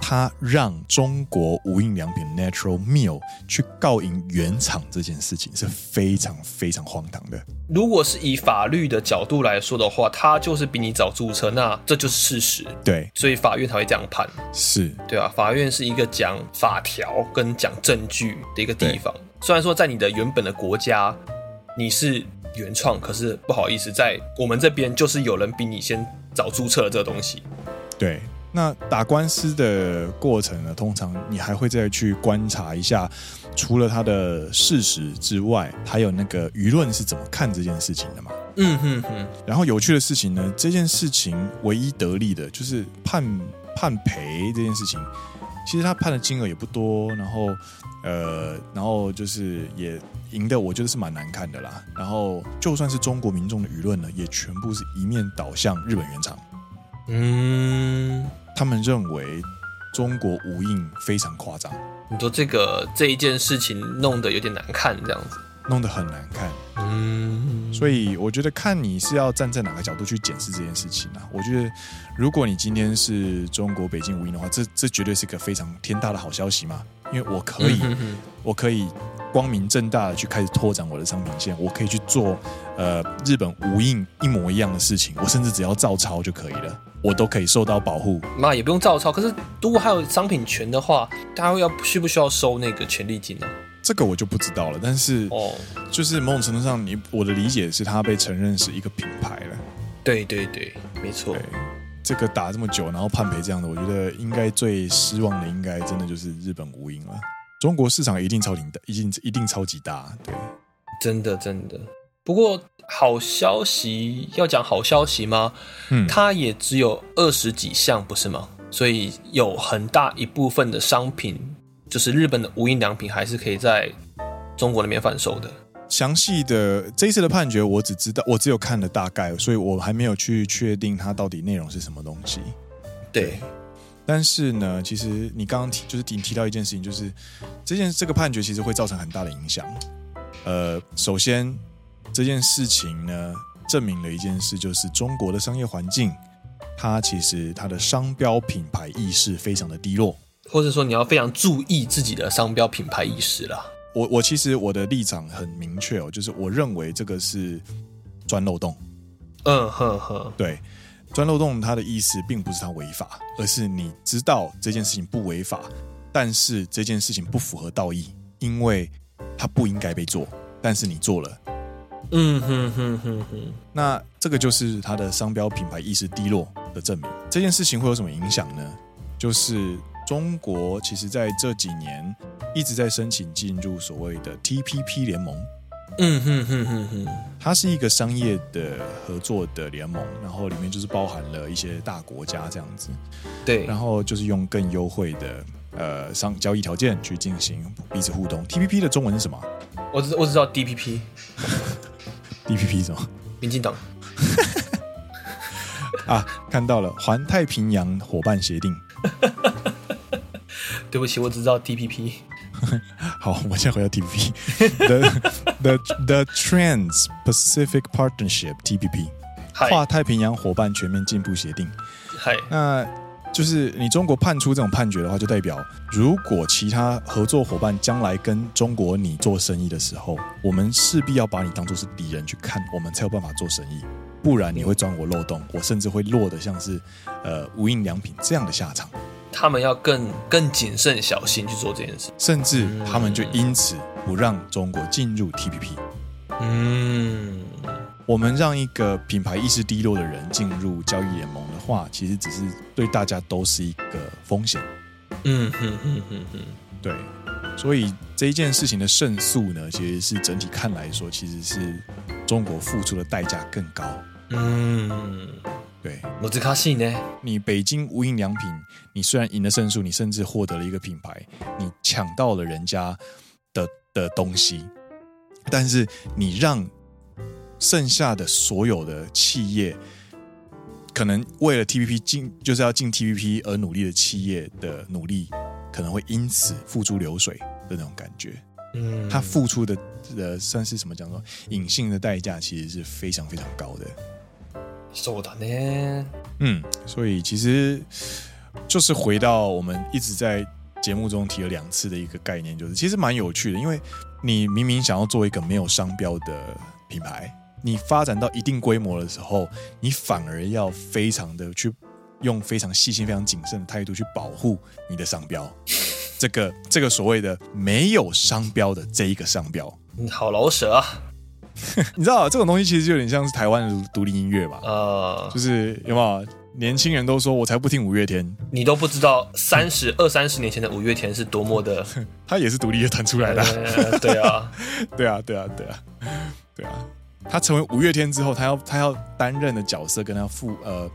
他让中国无印良品 Natural Meal 去告赢原厂这件事情是非常非常荒唐的。如果是以法律的角度来说的话，他就是比你早注册，那这就是事实。对，所以法院才会这样判。是，对啊，法院是一个讲法条跟讲证据的一个地方。虽然说在你的原本的国家你是原创，可是不好意思，在我们这边就是有人比你先早注册了这个东西。对。那打官司的过程呢？通常你还会再去观察一下，除了它的事实之外，还有那个舆论是怎么看这件事情的嘛？嗯哼哼。然后有趣的事情呢，这件事情唯一得利的就是判判赔这件事情，其实他判的金额也不多，然后呃，然后就是也赢的，我觉得是蛮难看的啦。然后就算是中国民众的舆论呢，也全部是一面倒向日本原厂。嗯，他们认为中国无印非常夸张。你说这个这一件事情弄得有点难看，这样子，弄得很难看。嗯，所以我觉得看你是要站在哪个角度去检视这件事情啊。我觉得，如果你今天是中国北京无印的话，这这绝对是个非常天大的好消息嘛，因为我可以，嗯、哼哼我可以光明正大的去开始拓展我的商品线，我可以去做呃日本无印一模一样的事情，我甚至只要照抄就可以了。我都可以受到保护，那也不用照抄。可是如果还有商品权的话，他会要需不需要收那个权利金呢？这个我就不知道了。但是哦，就是某种程度上，你我的理解是，他被承认是一个品牌了。对对对，没错。这个打这么久，然后判赔这样的，我觉得应该最失望的，应该真的就是日本无印了。中国市场一定超级大，一定一定超级大。对，真的真的。不过。好消息要讲好消息吗？嗯，它也只有二十几项，不是吗？所以有很大一部分的商品，就是日本的无印良品，还是可以在中国那边贩售的。详细的这一次的判决，我只知道，我只有看了大概，所以我还没有去确定它到底内容是什么东西。对，对，但是呢，其实你刚刚提，就是你提到一件事情，就是这件这个判决其实会造成很大的影响。呃，首先。这件事情呢，证明了一件事，就是中国的商业环境，它其实它的商标品牌意识非常的低落，或者说你要非常注意自己的商标品牌意识啦。我我其实我的立场很明确哦，就是我认为这个是钻漏洞。嗯哼哼，对，钻漏洞它的意思并不是它违法，而是你知道这件事情不违法，但是这件事情不符合道义，因为它不应该被做，但是你做了。嗯哼哼哼哼，那这个就是它的商标品牌意识低落的证明。这件事情会有什么影响呢？就是中国其实在这几年一直在申请进入所谓的 TPP 联盟。嗯哼哼哼哼，它是一个商业的合作的联盟，然后里面就是包含了一些大国家这样子。对，然后就是用更优惠的呃商交易条件去进行彼此互动。TPP 的中文是什么？我只我只知道 DPP。DPP 什么？民进党 啊，看到了环太平洋伙伴协定。对不起，我只知道 TPP。好，我们现在回到 TPP。The the the Trans-Pacific Partnership TPP，跨太平洋伙伴全面进步协定。嗨，那。就是你中国判出这种判决的话，就代表如果其他合作伙伴将来跟中国你做生意的时候，我们势必要把你当做是敌人去看，我们才有办法做生意，不然你会钻我漏洞，我甚至会落得像是呃无印良品这样的下场。他们要更更谨慎小心去做这件事，甚至他们就因此不让中国进入 TPP。嗯。我们让一个品牌意识低落的人进入交易联盟的话，其实只是对大家都是一个风险。嗯哼哼哼哼，对，所以这一件事情的胜诉呢，其实是整体看来说，其实是中国付出的代价更高。嗯，对。我只卡信呢，你北京无印良品，你虽然赢了胜诉，你甚至获得了一个品牌，你抢到了人家的的东西，但是你让。剩下的所有的企业，可能为了 TPP 进，就是要进 TPP 而努力的企业的努力，可能会因此付诸流水的那种感觉。嗯，他付出的呃，算是什么讲说，隐性的代价其实是非常非常高的。是的呢。嗯，所以其实就是回到我们一直在节目中提了两次的一个概念，就是其实蛮有趣的，因为你明明想要做一个没有商标的品牌，你发展到一定规模的时候，你反而要非常的去用非常细心、非常谨慎的态度去保护你的商标。这个这个所谓的没有商标的这一个商标，好老舍啊！你知道这种东西其实就有点像是台湾的独立音乐吧？呃，就是有没有年轻人都说我才不听五月天，你都不知道三十二三十年前的五月天是多么的，他也是独立乐团出来的。呃，对啊，对啊，对啊，对啊，对啊。他成为五月天之后，他要他要担任的角色跟他负呃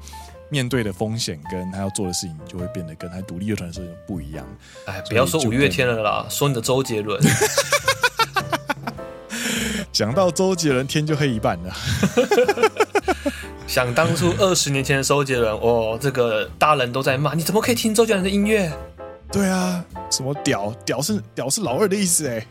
面对的风险跟他要做的事情，就会变得跟他独立乐团的时候不一样。哎，不要说五月天了啦，说你的周杰伦。讲到周杰伦，天就黑一半了。想当初二十年前的周杰伦，哦，这个大人都在骂，你怎么可以听周杰伦的音乐？对啊，什么屌屌是屌是老二的意思哎。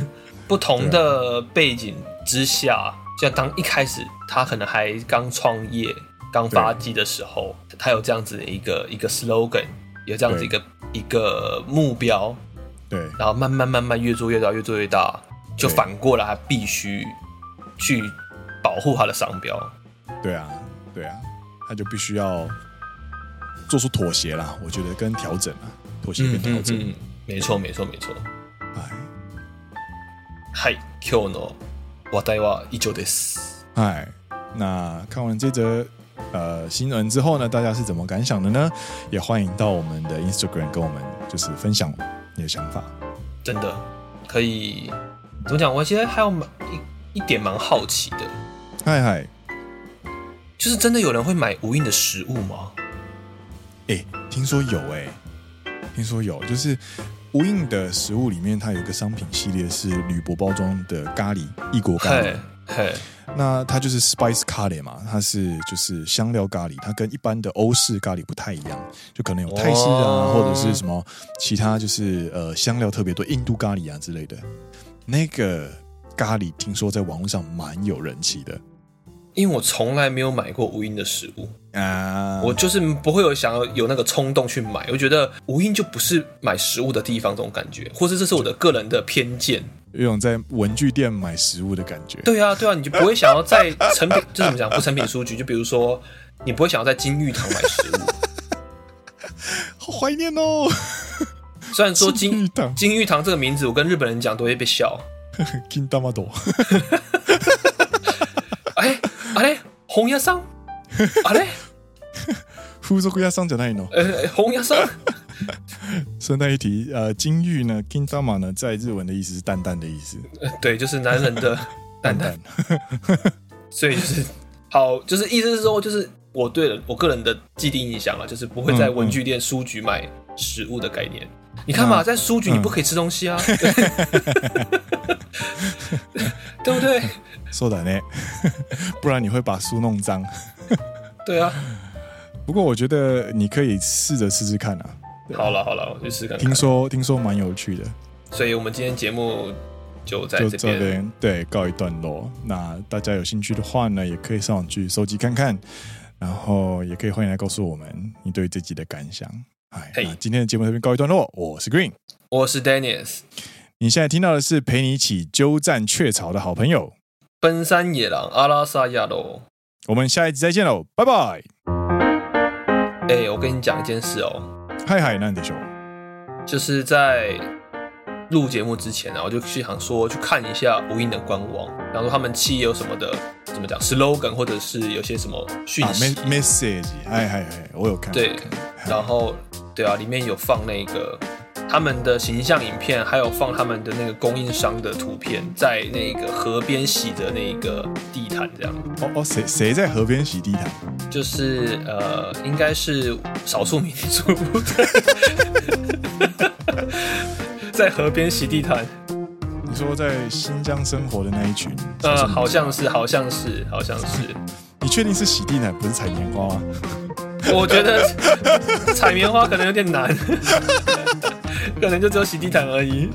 不同的背景之下，像当一开始他可能还刚创业、刚发迹的时候，他有这样子的一个一个 slogan，有这样子一个一个目标，对，然后慢慢慢慢越做越大，越做越大。就反过来，他必须去保护他的商标。对啊，对啊，他就必须要做出妥协啦。我觉得跟调整啊，妥协跟调整。嗯嗯嗯、没错，没错，没错。哎，嗨，今日の话题は以上です。哎，那看完这则呃新闻之后呢，大家是怎么感想的呢？也欢迎到我们的 Instagram 跟我们就是分享你的想法。真的可以。 怎么讲？我其实还有蛮一一点蛮好奇的，嗨嗨，就是真的有人会买无印的食物吗？哎、欸，听说有哎、欸，听说有，就是无印的食物里面，它有一个商品系列是铝箔包装的咖喱异国咖喱，嘿，那它就是 spice curry 嘛，它是就是香料咖喱，它跟一般的欧式咖喱不太一样，就可能有泰式啊，哦、或者是什么其他就是呃香料特别多，印度咖喱啊之类的。那个咖喱听说在网络上蛮有人气的，因为我从来没有买过无印的食物。啊，我就是不会有想要有那个冲动去买，我觉得无印就不是买食物的地方，这种感觉，或者这是我的个人的偏见，有种在文具店买食物的感觉。对啊，对啊，你就不会想要在成品，就怎么讲不成品书局，就比如说你不会想要在金玉堂买食物，好怀念哦。虽然说金玉堂金玉堂这个名字，我跟日本人讲都会被笑。金大妈多。哎，啊嘞，红叶桑。啊嘞，风俗屋さんじゃないの？呃，红叶桑。顺带一提，呃，金玉呢，金大妈呢，在日文的意思是蛋蛋的意思。对，就是男人的蛋蛋。所以就是好，就是意思是说，就是我对了我个人的既定印象了，就是不会在文具店、书局买 食物的概念。你看嘛，啊、在书局你不可以吃东西啊，嗯、对不对？说的呢，不然你会把书弄脏。对啊，不过我觉得你可以试着试试看啊。好了好了，我去试试看，看。听说听说蛮有趣的，所以我们今天节目就在这边对告一段落。那大家有兴趣的话呢，也可以上网去收集看看，然后也可以欢迎来告诉我们你对自己的感想。哎，那今天的节目这边告一段落。我是 Green，我是 Dennis。你现在听到的是陪你一起鸠占鹊巢的好朋友——奔山野狼阿拉萨亚罗。我们下一集再见喽，拜拜。哎，我跟你讲一件事哦。嗨嗨，那你说，就是在录节目之前呢，我就去想说去看一下无印的官网，然后他们企业有什么的，怎么讲 slogan，或者是有些什么讯息、啊、message。嗨嗨嗨，我有看。对，然后。对啊，里面有放那个他们的形象影片，还有放他们的那个供应商的图片，在那个河边洗的那个地毯这样。哦哦，谁谁在河边洗地毯？就是呃，应该是少数民族 在河边洗地毯。你说在新疆生活的那一群？呃，好像是，好像是，好像是。你确定是洗地毯，不是采棉花吗？我觉得采棉花可能有点难，可能就只有洗地毯而已。